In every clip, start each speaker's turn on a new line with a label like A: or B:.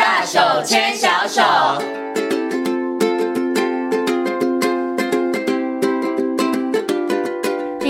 A: 大手牵小手。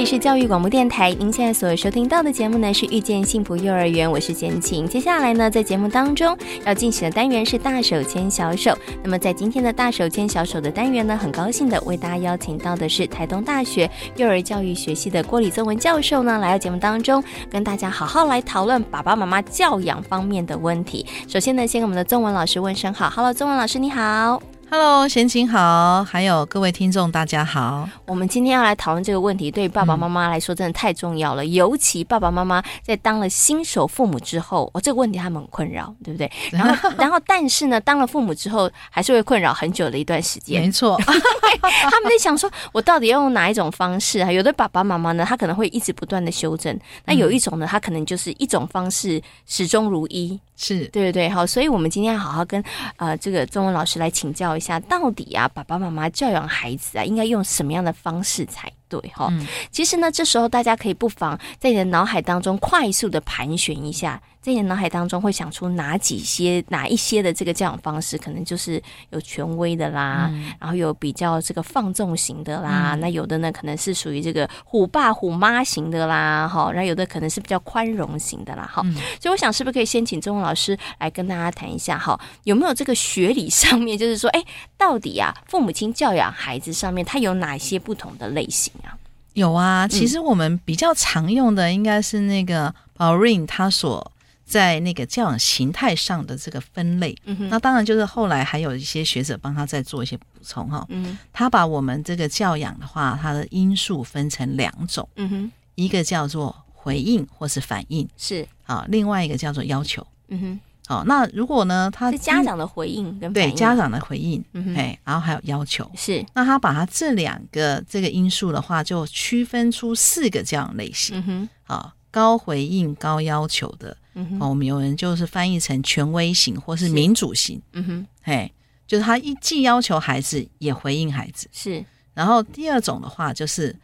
B: 是教育广播电台，您现在所收听到的节目呢是遇见幸福幼儿园，我是简晴。接下来呢，在节目当中要进行的单元是大手牵小手。那么在今天的大手牵小手的单元呢，很高兴的为大家邀请到的是台东大学幼儿教育学系的郭李宗文教授呢，来到节目当中跟大家好好来讨论爸爸妈妈教养方面的问题。首先呢，先跟我们的宗文老师问声好，Hello，宗文老师你好。
C: Hello，贤琴好，还有各位听众，大家好。
B: 我们今天要来讨论这个问题，对于爸爸妈妈来说真的太重要了。嗯、尤其爸爸妈妈在当了新手父母之后，哦，这个问题他们很困扰，对不对？然后，然后，但是呢，当了父母之后，还是会困扰很久的一段时间。
C: 没错，
B: 他们在想说，我到底要用哪一种方式啊？有的爸爸妈妈呢，他可能会一直不断的修正；那有一种呢，他可能就是一种方式始终如一。
C: 是
B: 对对对，好，所以我们今天要好好跟呃这个中文老师来请教一下，到底啊爸爸妈妈教养孩子啊，应该用什么样的方式才对哈？嗯、其实呢，这时候大家可以不妨在你的脑海当中快速的盘旋一下。在你的脑海当中会想出哪几些、哪一些的这个教养方式，可能就是有权威的啦，嗯、然后有比较这个放纵型的啦，嗯、那有的呢可能是属于这个虎爸虎妈型的啦，哈，然后有的可能是比较宽容型的啦，哈、嗯。所以我想是不是可以先请钟文老师来跟大家谈一下，哈，有没有这个学理上面，就是说，哎，到底啊父母亲教养孩子上面，他有哪些不同的类型啊？
C: 有啊，其实我们比较常用的应该是那个 Bowring 他所。在那个教养形态上的这个分类，嗯、哼那当然就是后来还有一些学者帮他再做一些补充哈。嗯、他把我们这个教养的话，它的因素分成两种，嗯、哼一个叫做回应或是反应，
B: 是
C: 啊，另外一个叫做要求。嗯
B: 哼，
C: 好，那如果呢，他
B: 是家长的回应跟
C: 对家长的回应，嗯哼，哎，然后还有要求，
B: 是
C: 那他把他这两个这个因素的话，就区分出四个这样类型。嗯哼，啊，高回应高要求的。嗯哼，我们有人就是翻译成权威型或是民主型。嗯哼，嘿，就是他一既要求孩子也回应孩子。是，然后第二种的话就是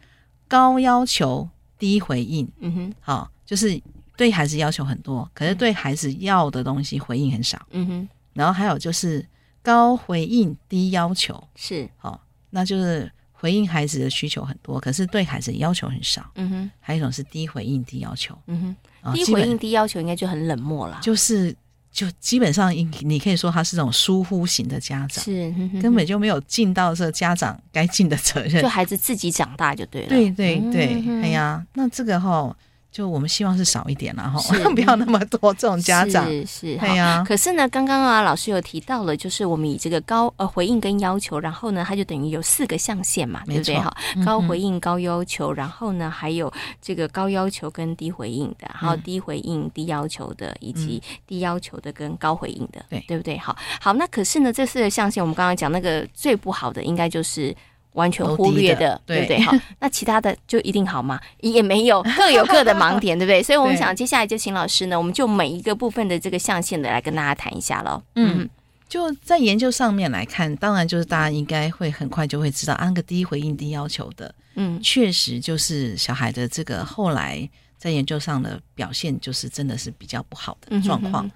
C: 高要求低回应。嗯哼，好，就是对孩子要求很多，可是对孩子要的东西回应很少。嗯哼，然后还有就是高回应低要求。是，好，那就是。回应孩子的需求很多，可是对孩子要求很少。嗯哼，还有一种是低回应低要求。嗯哼，低回应低要求应该就很冷漠了。就是，就基本上，你可以说他是这种疏忽型的家长，是根本就没有尽到这家长该尽的责任。就孩子自己长大就对了。对对对，哎呀，那这个哈。就我们希望是少一点啦，哈是，不要那么多这种家长。是是，对呀。可是呢，刚刚啊，老师有提到了，就是我们以这个高呃回应跟要求，然后呢，它就等于有四个象限嘛，对不对？哈，高回应、高要求，然后呢，还有这个高要求跟低回应的，还有低回应、低要求的，以及低要求的跟高回应的，对、嗯、对不对？好，好，那可是呢，这四个象限，我们刚刚讲那个最不好的，应该就是。完全忽略的，的对不对？好，那其他的就一定好吗？也没有，各有各的盲点，对不对？所以我们想接下来就请老师呢，我们就每一个部分的这个象限的来跟大家谈一下喽。嗯，就在研究上面来看，当然就是大家应该会很快就会知道，按个第一回应低要求的，嗯，确实就是小孩的这个后来在研究上的表现，就是真的是比较不好的状况。嗯、哼哼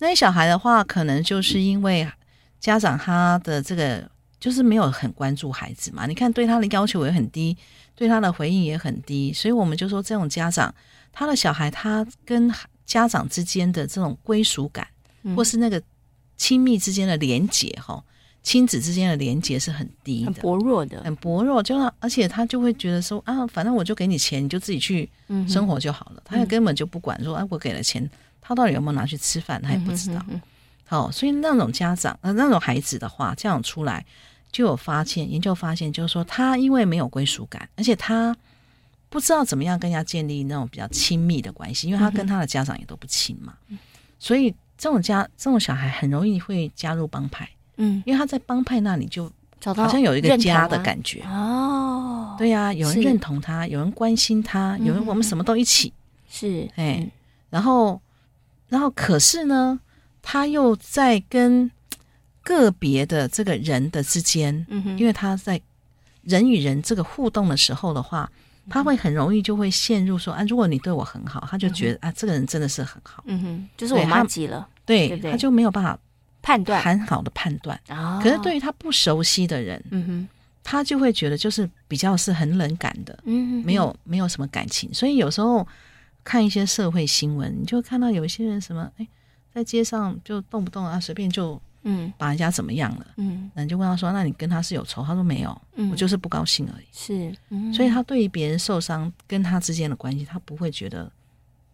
C: 那些小孩的话，可能就是因为家长他的这个。就是没有很关注孩子嘛，你看对他的要求也很低，对他的回应也很低，所以我们就说这种家长，他的小孩他跟家长之间的这种归属感，嗯、或是那个亲密之间的连结哈，亲子之间的连接是很低的，很薄弱的，很薄弱。就而且他就会觉得说啊，反正我就给你钱，你就自己去生活就好了，嗯、他也根本就不管说，哎、啊，我给了钱，他到底有没有拿去吃饭，他也不知道。好、所以那种家长呃，那种孩子的话，这样出来。就有发现，研究发现，就是说他因为没有归属感，而且他不知道怎么样跟人家建立那种比较亲密的关系，因为他跟他的家长也都不亲嘛，嗯、所以这种家这种小孩很容易会加入帮派，嗯，因为他在帮派那里就好像有一个家的感觉。哦，对呀、啊，有人认同他，有人关心他，有人我们什么都一起。是，哎、嗯，然后然后可是呢，他又在跟。个别的这个人的之间，嗯哼，因为他在人与人这个互动的时候的话，他会很容易就会陷入说啊，如果你对我很好，他就觉得啊，这个人真的是很好，嗯哼，就是我妈急了，对，对，对，他就没有办法
B: 判断。
C: 很好的判断。
B: 啊，
C: 可是对于他不熟悉的人，
B: 嗯哼，
C: 他就会觉得就是比较是很冷感的，
B: 嗯哼，
C: 没有没有什么感情。所以有时候看一些社会新闻，你就看到有一些人什么，哎，在街上就动不动啊，随便就。嗯，把人家怎么样了？嗯，那你就问他说：“那你跟他是有仇？”他说：“没有，嗯，我就是不高兴而已。”
B: 是，嗯，
C: 所以他对于别人受伤跟他之间的关系，他不会觉得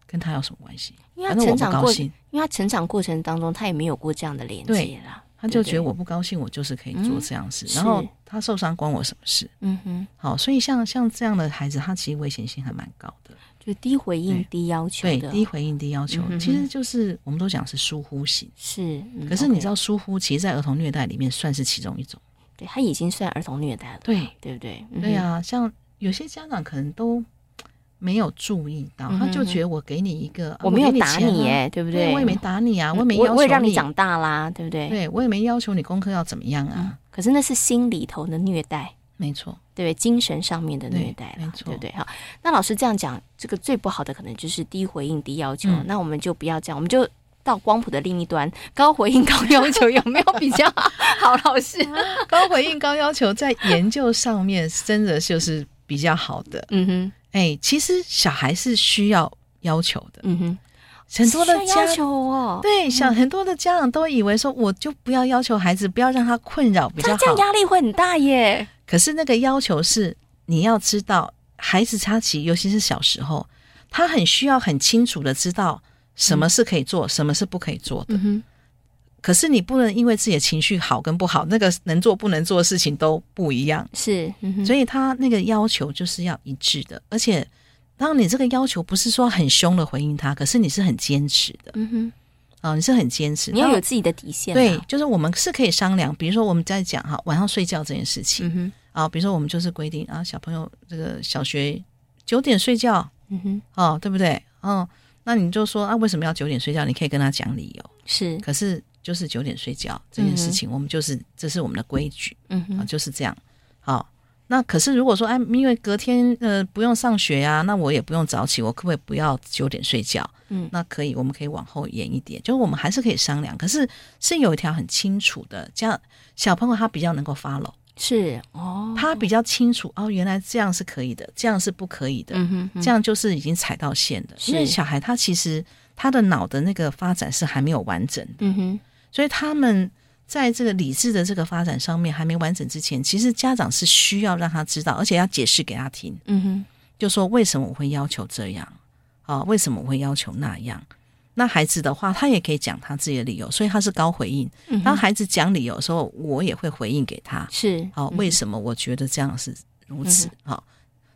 C: 跟他有什么关系，
B: 因为他成长过，因为他成长过程当中他也没有过这样的连接啦，
C: 他就觉得我不高兴，我就是可以做这样事，然后他受伤关我什么事？嗯哼，好，所以像像这样的孩子，他其实危险性还蛮高的。
B: 就低回应、低要求的，
C: 对，低回应、低要求，其实就是我们都讲是疏忽型。
B: 是，
C: 可是你知道疏忽，其实，在儿童虐待里面算是其中一种。
B: 对，他已经算儿童虐待了。
C: 对，
B: 对不对？
C: 对啊，像有些家长可能都没有注意到，他就觉得我给你一个，
B: 我没有打你，哎，对不对？
C: 我也没打你啊，我也没要求你，
B: 我也让你长大啦，对不对？
C: 对，我也没要求你功课要怎么样啊。
B: 可是那是心里头的虐待。
C: 没错，
B: 对，精神上面的虐待，没错，对不对？好，那老师这样讲，这个最不好的可能就是低回应、低要求。嗯、那我们就不要这样，我们就到光谱的另一端，高回应、高要求有没有比较好？好，老师，
C: 高回应、高要求在研究上面真的就是比较好的。嗯哼，哎，其实小孩是需要要求的。嗯哼。很多的家
B: 要求哦，
C: 对，想很多的家长都以为说，我就不要要求孩子，不要让他困扰比较好。
B: 这样压力会很大耶。
C: 可是那个要求是，你要知道，孩子他其实尤其是小时候，他很需要很清楚的知道什么是可以做，什么是不可以做的。可是你不能因为自己的情绪好跟不好，那个能做不能做的事情都不一样。
B: 是，
C: 所以他那个要求就是要一致的，而且。当你这个要求不是说很凶的回应他，可是你是很坚持的，嗯哼，哦，你是很坚持，
B: 你要有自己的底线。
C: 对，就是我们是可以商量，比如说我们在讲哈晚上睡觉这件事情，啊，比如说我们就是规定啊，小朋友这个小学九点睡觉，嗯哼，哦，对不对？哦，那你就说啊，为什么要九点睡觉？你可以跟他讲理由，
B: 是，
C: 可是就是九点睡觉这件事情，我们就是这是我们的规矩，嗯哼，就是这样，好。那可是如果说哎，因为隔天呃不用上学呀，那我也不用早起，我可不可以不要九点睡觉？嗯，那可以，我们可以往后延一点，就是我们还是可以商量。可是是有一条很清楚的，这样小朋友他比较能够 follow，
B: 是哦，
C: 他比较清楚哦，原来这样是可以的，这样是不可以的，嗯哼哼，这样就是已经踩到线的。是因为小孩他其实他的脑的那个发展是还没有完整的，嗯哼，所以他们。在这个理智的这个发展上面还没完整之前，其实家长是需要让他知道，而且要解释给他听。嗯哼，就说为什么我会要求这样，啊，为什么我会要求那样？那孩子的话，他也可以讲他自己的理由，所以他是高回应。当孩子讲理由的时候，我也会回应给他。
B: 是，
C: 好，为什么我觉得这样是如此？好，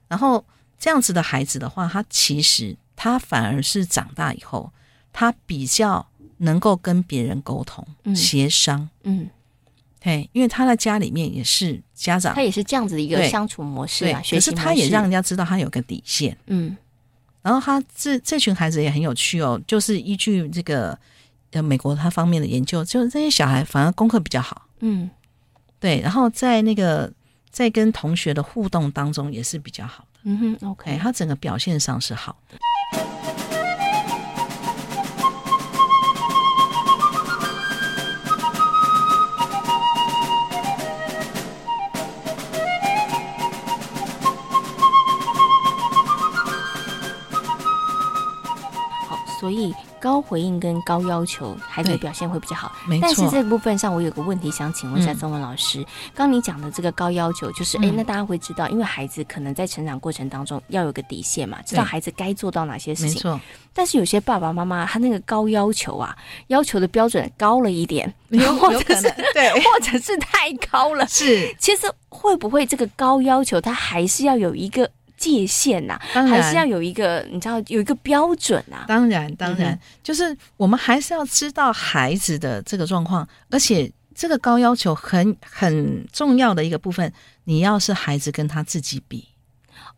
C: 然后这样子的孩子的话，他其实他反而是长大以后，他比较。能够跟别人沟通、协商，嗯，对，因为他在家里面也是家长，
B: 他也是这样子的一个相处模式啊。
C: 可是他也让人家知道他有个底线，嗯。然后他这这群孩子也很有趣哦，就是依据这个呃美国他方面的研究，就是这些小孩反而功课比较好，嗯，对。然后在那个在跟同学的互动当中也是比较好的，嗯哼，OK，他整个表现上是好的。
B: 所以高回应跟高要求，孩子的表现会比较好。
C: 没错。
B: 但是这部分上，我有个问题想请问一下曾文老师。嗯、刚你讲的这个高要求，就是哎、嗯，那大家会知道，因为孩子可能在成长过程当中要有个底线嘛，知道孩子该做到哪些事情。没错。但是有些爸爸妈妈他那个高要求啊，要求的标准高了一点，
C: 有有可能对，
B: 或者是太高了。是。其实会不会这个高要求，他还是要有一个？界限呐、啊，当还是要有一个，你知道有一个标准啊。
C: 当然，当然，嗯、就是我们还是要知道孩子的这个状况，而且这个高要求很很重要的一个部分，你要是孩子跟他自己比，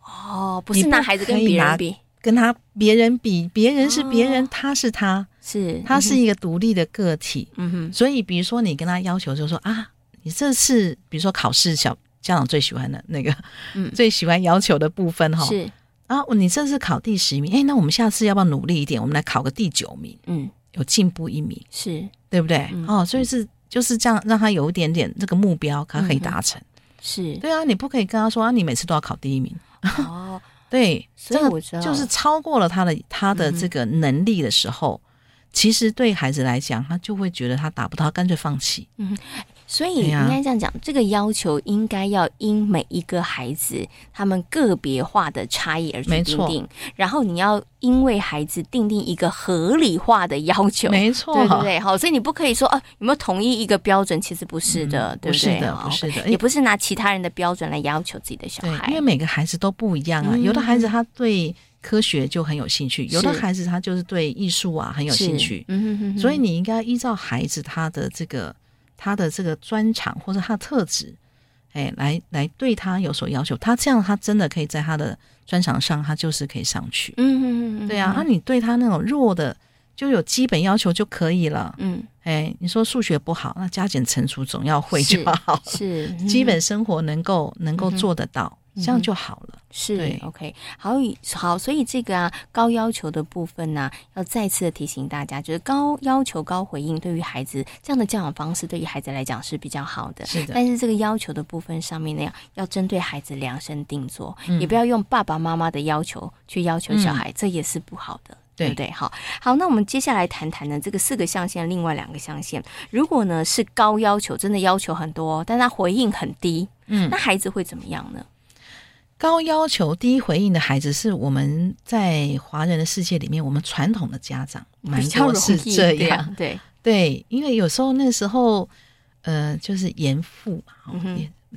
B: 哦，不是拿孩子跟别人比，
C: 跟他别人比，别人是别人，哦、他是他，
B: 是
C: 他是一个独立的个体。嗯哼，所以比如说你跟他要求，就是说啊，你这次比如说考试小。家长最喜欢的那个，嗯，最喜欢要求的部分哈，是啊，你这次考第十名，哎，那我们下次要不要努力一点？我们来考个第九名，嗯，有进步一名，
B: 是
C: 对不对？哦，所以是就是这样，让他有一点点这个目标，他可以达成。
B: 是
C: 对啊，你不可以跟他说啊，你每次都要考第一名。哦，对，
B: 所以我知道，
C: 就是超过了他的他的这个能力的时候，其实对孩子来讲，他就会觉得他达不到，干脆放弃。嗯。
B: 所以应该这样讲，啊、这个要求应该要因每一个孩子他们个别化的差异而去订定，然后你要因为孩子定定一个合理化的要求，
C: 没错，
B: 对不对？好，所以你不可以说啊，有没有统一一个标准？其实不是的，嗯、对不对？
C: 不是的，不是的，
B: 也不是拿其他人的标准来要求自己的小孩，
C: 因为每个孩子都不一样啊。嗯、有的孩子他对科学就很有兴趣，有的孩子他就是对艺术啊很有兴趣，嗯哼哼哼，所以你应该依照孩子他的这个。他的这个专长或者他的特质，哎，来来对他有所要求，他这样他真的可以在他的专长上，他就是可以上去。嗯嗯嗯，对啊，那你对他那种弱的，就有基本要求就可以了。嗯，哎，你说数学不好，那加减乘除总要会就好，是，是基本生活能够能够做得到。这样就好了，
B: 是
C: 对
B: ，OK，好，好，所以这个啊高要求的部分呢、啊，要再次的提醒大家，就是高要求、高回应，对于孩子这样的教养方式，对于孩子来讲是比较好的。
C: 是的，
B: 但是这个要求的部分上面呢，要要针对孩子量身定做，嗯、也不要用爸爸妈妈的要求去要求小孩，嗯、这也是不好的，对不对？好，好，那我们接下来谈谈呢，这个四个象限，另外两个象限，如果呢是高要求，真的要求很多，但他回应很低，嗯，那孩子会怎么样呢？
C: 高要求低回应的孩子，是我们在华人的世界里面，我们传统的家长蛮多是这样，
B: 对
C: 对，因为有时候那时候，呃，就是严父嘛，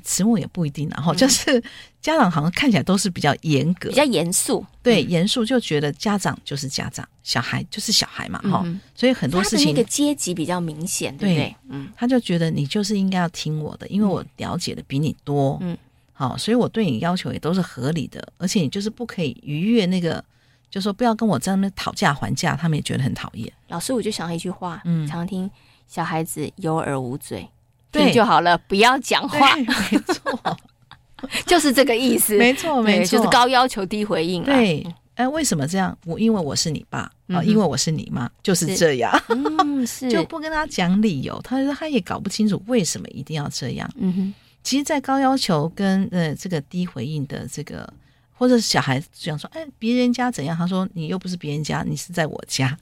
C: 慈母也不一定，然后就是家长好像看起来都是比较严格、
B: 比较严肃，
C: 对，严肃就觉得家长就是家长，小孩就是小孩嘛，哈、嗯，所以很多事情
B: 那个阶级比较明显，对不对？
C: 嗯，他就觉得你就是应该要听我的，因为我了解的比你多，嗯。好，所以我对你要求也都是合理的，而且你就是不可以逾越那个，就说不要跟我在那边讨价还价，他们也觉得很讨厌。
B: 老师，我就想到一句话，嗯，常听小孩子有耳无嘴，对听就好了，不要讲话，没错，就是这个意思，
C: 没错，没错，
B: 就是高要求低回应。
C: 对，哎，为什么这样？我因为我是你爸啊，因为我是你妈，就是这样，嗯，是就不跟他讲理由，他说他也搞不清楚为什么一定要这样，嗯哼。其实，在高要求跟呃这个低回应的这个，或者是小孩这样说，哎，别人家怎样？他说你又不是别人家，你是在我家，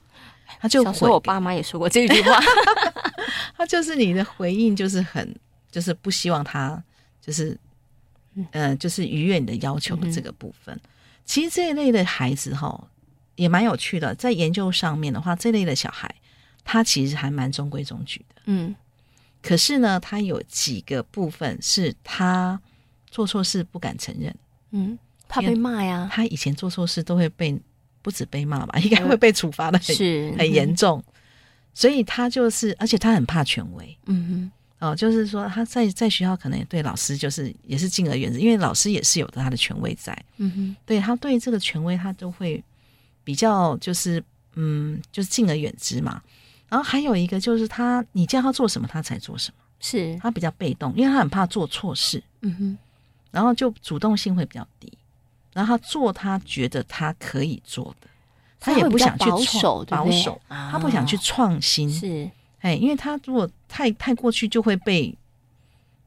C: 他就。小时候
B: 我爸妈也说过这句话，
C: 他就是你的回应，就是很，就是不希望他，就是，嗯、呃，就是逾越你的要求的这个部分。嗯、其实这一类的孩子哈，也蛮有趣的，在研究上面的话，这类的小孩，他其实还蛮中规中矩的，嗯。可是呢，他有几个部分是他做错事不敢承认，
B: 嗯，怕被骂呀。
C: 他以前做错事都会被不止被骂吧，应该会被处罚的很是很严重，嗯、所以他就是，而且他很怕权威，嗯哼，哦，就是说他在在学校可能也对老师就是也是敬而远之，因为老师也是有他的权威在，嗯哼，对他对这个权威他都会比较就是嗯就是敬而远之嘛。然后还有一个就是他，你叫他做什么，他才做什么。
B: 是
C: 他比较被动，因为他很怕做错事。嗯哼，然后就主动性会比较低。然后他做他觉得他可以做的，他也不想去
B: 保守，
C: 保守，他不想去创新。是，哎，因为他如果太太过去，就会被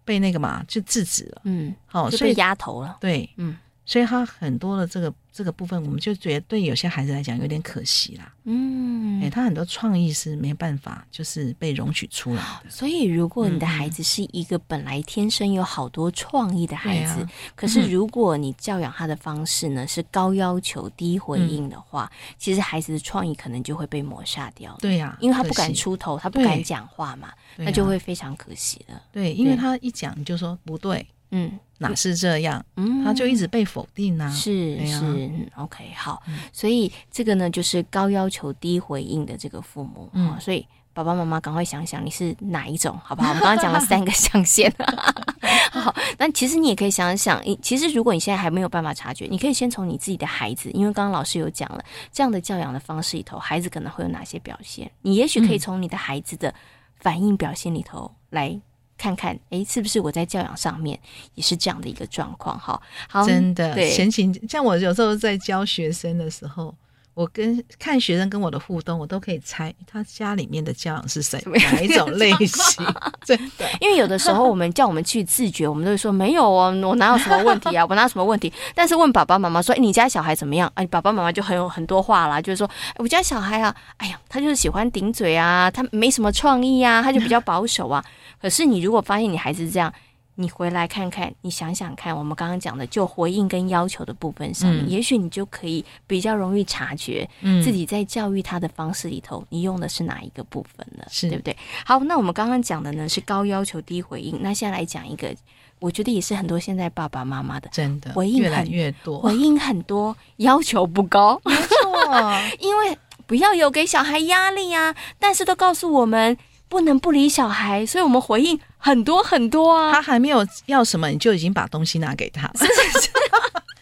C: 被那个嘛，就制止了。嗯，好，
B: 所以压头了。
C: 对，嗯，所以他很多的这个。这个部分，我们就觉得对有些孩子来讲有点可惜啦。嗯，哎，他很多创意是没办法，就是被容许出来的。
B: 所以，如果你的孩子是一个本来天生有好多创意的孩子，嗯、可是如果你教养他的方式呢是高要求低回应的话，嗯、其实孩子的创意可能就会被抹杀掉。
C: 对呀、啊，
B: 因为他不敢出头，他不敢讲话嘛，对那就会非常可惜了。
C: 对，因为他一讲你就说不对。嗯，哪是这样？嗯，他就一直被否定呢、啊。
B: 是是、啊、，OK，好。嗯、所以这个呢，就是高要求低回应的这个父母。嗯，所以爸爸妈妈赶快想想你是哪一种，好不好？我们刚刚讲了三个 象限。好，那其实你也可以想想，其实如果你现在还没有办法察觉，你可以先从你自己的孩子，因为刚刚老师有讲了这样的教养的方式里头，孩子可能会有哪些表现？你也许可以从你的孩子的反应表现里头来。看看，哎，是不是我在教养上面也是这样的一个状况？哈，好，
C: 真的，对，前情像我有时候在教学生的时候，我跟看学生跟我的互动，我都可以猜他家里面的教养是谁哪一种类型。真的，
B: 因为有的时候我们叫我们去自觉，我们都会说没有哦，我哪有什么问题啊，我哪有什么问题？但是问爸爸妈妈说，哎，你家小孩怎么样？哎，爸爸妈妈就很有很多话啦，就是说，哎，我家小孩啊，哎呀，他就是喜欢顶嘴啊，他没什么创意啊，他就比较保守啊。可是你如果发现你孩子是这样。你回来看看，你想想看，我们刚刚讲的就回应跟要求的部分上面，嗯、也许你就可以比较容易察觉自己在教育他的方式里头，嗯、你用的是哪一个部分了，是对不对？好，那我们刚刚讲的呢是高要求低回应，那现在来讲一个，我觉得也是很多现在爸爸妈妈的
C: 真的
B: 回应
C: 越来越多，
B: 回应很多，要求不高，
C: 没错，
B: 因为不要有给小孩压力啊，但是都告诉我们。不能不理小孩，所以我们回应很多很多啊。
C: 他还没有要什么，你就已经把东西拿给他。是是是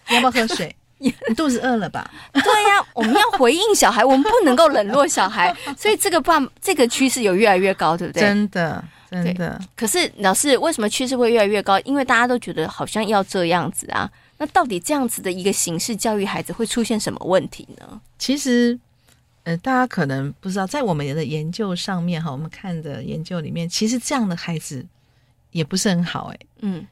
C: 你要不要喝水？你肚子饿了吧？
B: 对呀、啊，我们要回应小孩，我们不能够冷落小孩。所以这个爸这个趋势有越来越高，对不对？
C: 真的，真的。
B: 可是老师，为什么趋势会越来越高？因为大家都觉得好像要这样子啊。那到底这样子的一个形式教育孩子会出现什么问题呢？
C: 其实。呃，大家可能不知道，在我们的研究上面哈，我们看的研究里面，其实这样的孩子也不是很好哎。嗯，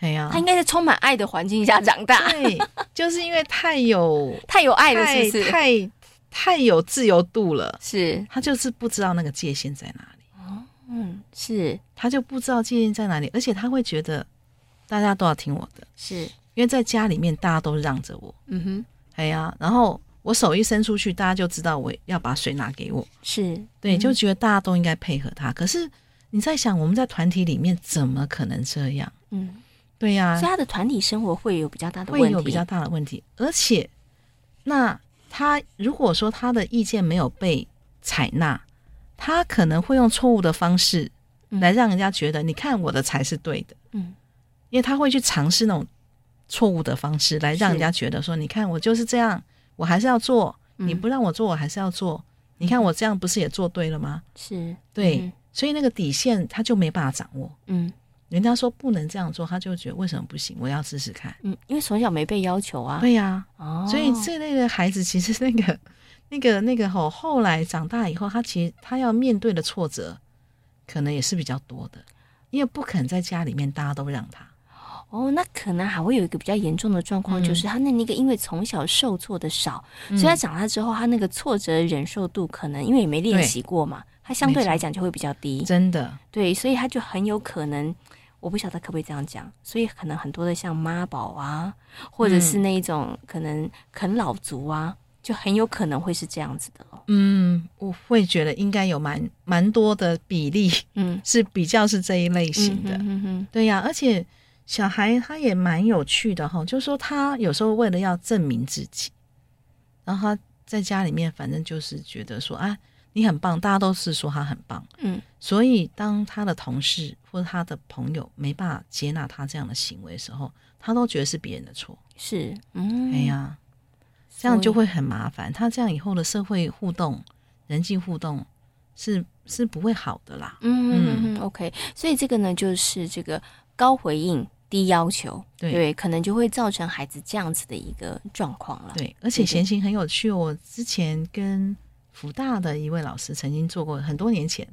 C: 哎呀，
B: 他应该是充满爱的环境下长大。
C: 对，就是因为太有
B: 太有爱了，是不是？
C: 太太有自由度了，
B: 是。
C: 他就是不知道那个界限在哪里。
B: 哦，嗯，是。
C: 他就不知道界限在哪里，而且他会觉得大家都要听我的，
B: 是
C: 因为在家里面大家都让着我。嗯哼，哎呀，然后。我手一伸出去，大家就知道我要把水拿给我。
B: 是
C: 对，就觉得大家都应该配合他。可是你在想，我们在团体里面怎么可能这样？嗯，对呀。
B: 所以他的团体生活会有比较大的问题，
C: 会有比较大的问题。而且，那他如果说他的意见没有被采纳，他可能会用错误的方式来让人家觉得，你看我的才是对的。嗯，因为他会去尝试那种错误的方式来让人家觉得说，你看我就是这样。我还是要做，你不让我做，我还是要做。嗯、你看我这样不是也做对了吗？
B: 是
C: 对，嗯、所以那个底线他就没办法掌握。嗯，人家说不能这样做，他就觉得为什么不行？我要试试看。
B: 嗯，因为从小没被要求啊。
C: 对呀、啊，哦，所以这类的孩子其实那个、那个、那个吼后来长大以后，他其实他要面对的挫折可能也是比较多的，因为不肯在家里面大家都让他。
B: 哦，那可能还会有一个比较严重的状况，嗯、就是他那那个因为从小受挫的少，嗯、所以他长大之后，他那个挫折忍受度可能因为也没练习过嘛，他相对来讲就会比较低。
C: 真的，
B: 对，所以他就很有可能，我不晓得可不可以这样讲，所以可能很多的像妈宝啊，或者是那一种可能啃老族啊，嗯、就很有可能会是这样子的。
C: 嗯，我会觉得应该有蛮蛮多的比例，嗯，是比较是这一类型的。嗯哼，哼哼，对呀、啊，而且。小孩他也蛮有趣的哈，就是说他有时候为了要证明自己，然后他在家里面反正就是觉得说啊，你很棒，大家都是说他很棒，嗯，所以当他的同事或者他的朋友没办法接纳他这样的行为的时候，他都觉得是别人的错，
B: 是，嗯，
C: 哎呀，这样就会很麻烦，他这样以后的社会互动、人际互动是是不会好的啦，
B: 嗯嗯。嗯，OK，所以这个呢就是这个高回应。低要求，对，对，可能就会造成孩子这样子的一个状况了。
C: 对，而且闲情很有趣。我之前跟福大的一位老师曾经做过，很多年前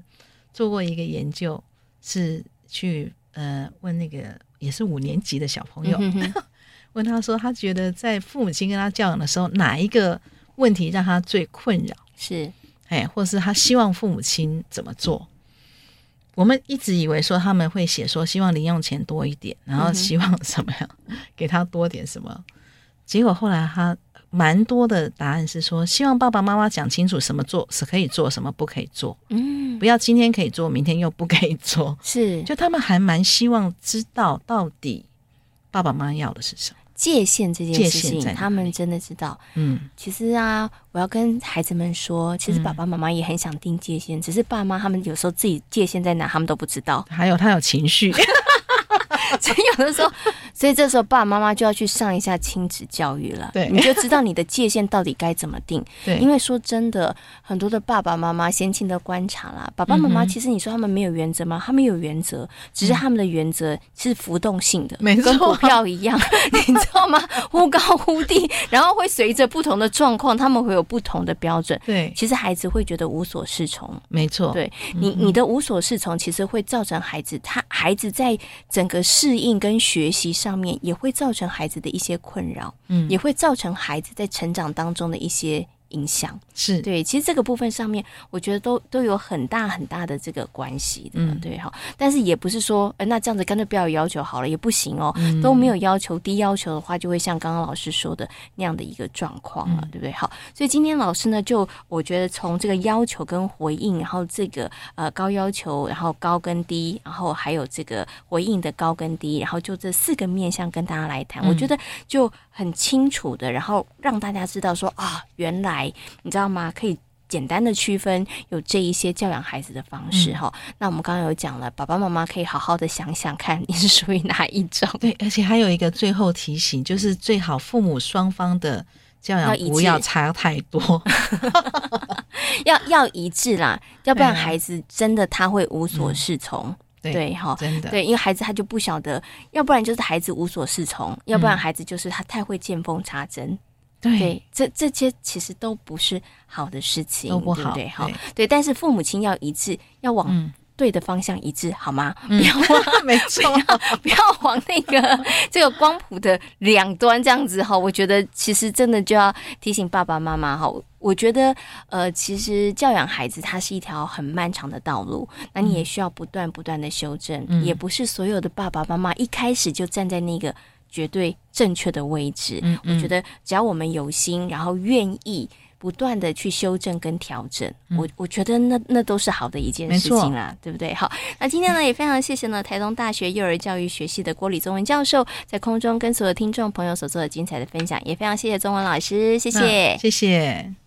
C: 做过一个研究，是去呃问那个也是五年级的小朋友，嗯、哼哼 问他说，他觉得在父母亲跟他教养的时候，哪一个问题让他最困扰？是，哎，或是他希望父母亲怎么做？我们一直以为说他们会写说希望零用钱多一点，然后希望什么样，给他多点什么。结果后来他蛮多的答案是说，希望爸爸妈妈讲清楚什么做是可以做，什么不可以做。嗯，不要今天可以做，明天又不可以做。是，就他们还蛮希望知道到底爸爸妈妈要的是什么。
B: 界限这件事情，他们真的知道。嗯，其实啊，我要跟孩子们说，其实爸爸妈妈也很想定界限，嗯、只是爸妈他们有时候自己界限在哪，他们都不知道。
C: 还有他有情绪，
B: 所以有的时候，所以这时候爸爸妈妈就要去上一下亲子教育了，
C: 对，
B: 你就知道你的界限到底该怎么定。
C: 对，
B: 因为说真的，很多的爸爸妈妈先前的观察啦，爸爸妈妈其实你说他们没有原则吗？他们有原则，只是他们的原则是浮动性的，
C: 没错，
B: 跟股票一样，你知道吗？忽高忽低，然后会随着不同的状况，他们会有不同的标准。
C: 对，
B: 其实孩子会觉得无所适从，
C: 没错。
B: 对你，你的无所适从，其实会造成孩子他孩子在整个适应跟学习上面，也会造成孩子的一些困扰，嗯，也会造成孩子在成长当中的一些。影响
C: 是
B: 对，其实这个部分上面，我觉得都都有很大很大的这个关系的，嗯、对哈。但是也不是说，呃，那这样子干脆不要有要求好了，也不行哦。嗯、都没有要求，低要求的话，就会像刚刚老师说的那样的一个状况了，嗯、对不对？好，所以今天老师呢，就我觉得从这个要求跟回应，然后这个呃高要求，然后高跟低，然后还有这个回应的高跟低，然后就这四个面向跟大家来谈，嗯、我觉得就很清楚的，然后让大家知道说啊，原来。你知道吗？可以简单的区分有这一些教养孩子的方式哈。嗯、那我们刚刚有讲了，爸爸妈妈可以好好的想想看，你是属于哪一种？
C: 对，而且还有一个最后提醒，就是最好父母双方的教养不要差太多，
B: 要要一致啦，要不然孩子真的他会无所适从。嗯对哈，真的。对，因为孩子他就不晓得，要不然就是孩子无所适从，要不然孩子就是他太会见缝插针。对，这这些其实都不是好的事情，
C: 都不好，
B: 对？哈。对，但是父母亲要一致，要往对的方向一致，好吗？不要往，
C: 没错，
B: 不要往那个这个光谱的两端这样子哈。我觉得其实真的就要提醒爸爸妈妈哈。我觉得呃，其实教养孩子它是一条很漫长的道路，那你也需要不断不断的修正，也不是所有的爸爸妈妈一开始就站在那个。绝对正确的位置，嗯嗯，我觉得只要我们有心，然后愿意不断的去修正跟调整，嗯、我我觉得那那都是好的一件事情啦，对不对？好，那今天呢也非常谢谢呢台东大学幼儿教育学系的郭李宗文教授在空中跟所有听众朋友所做的精彩的分享，也非常谢谢宗文老师，谢谢，
C: 谢谢。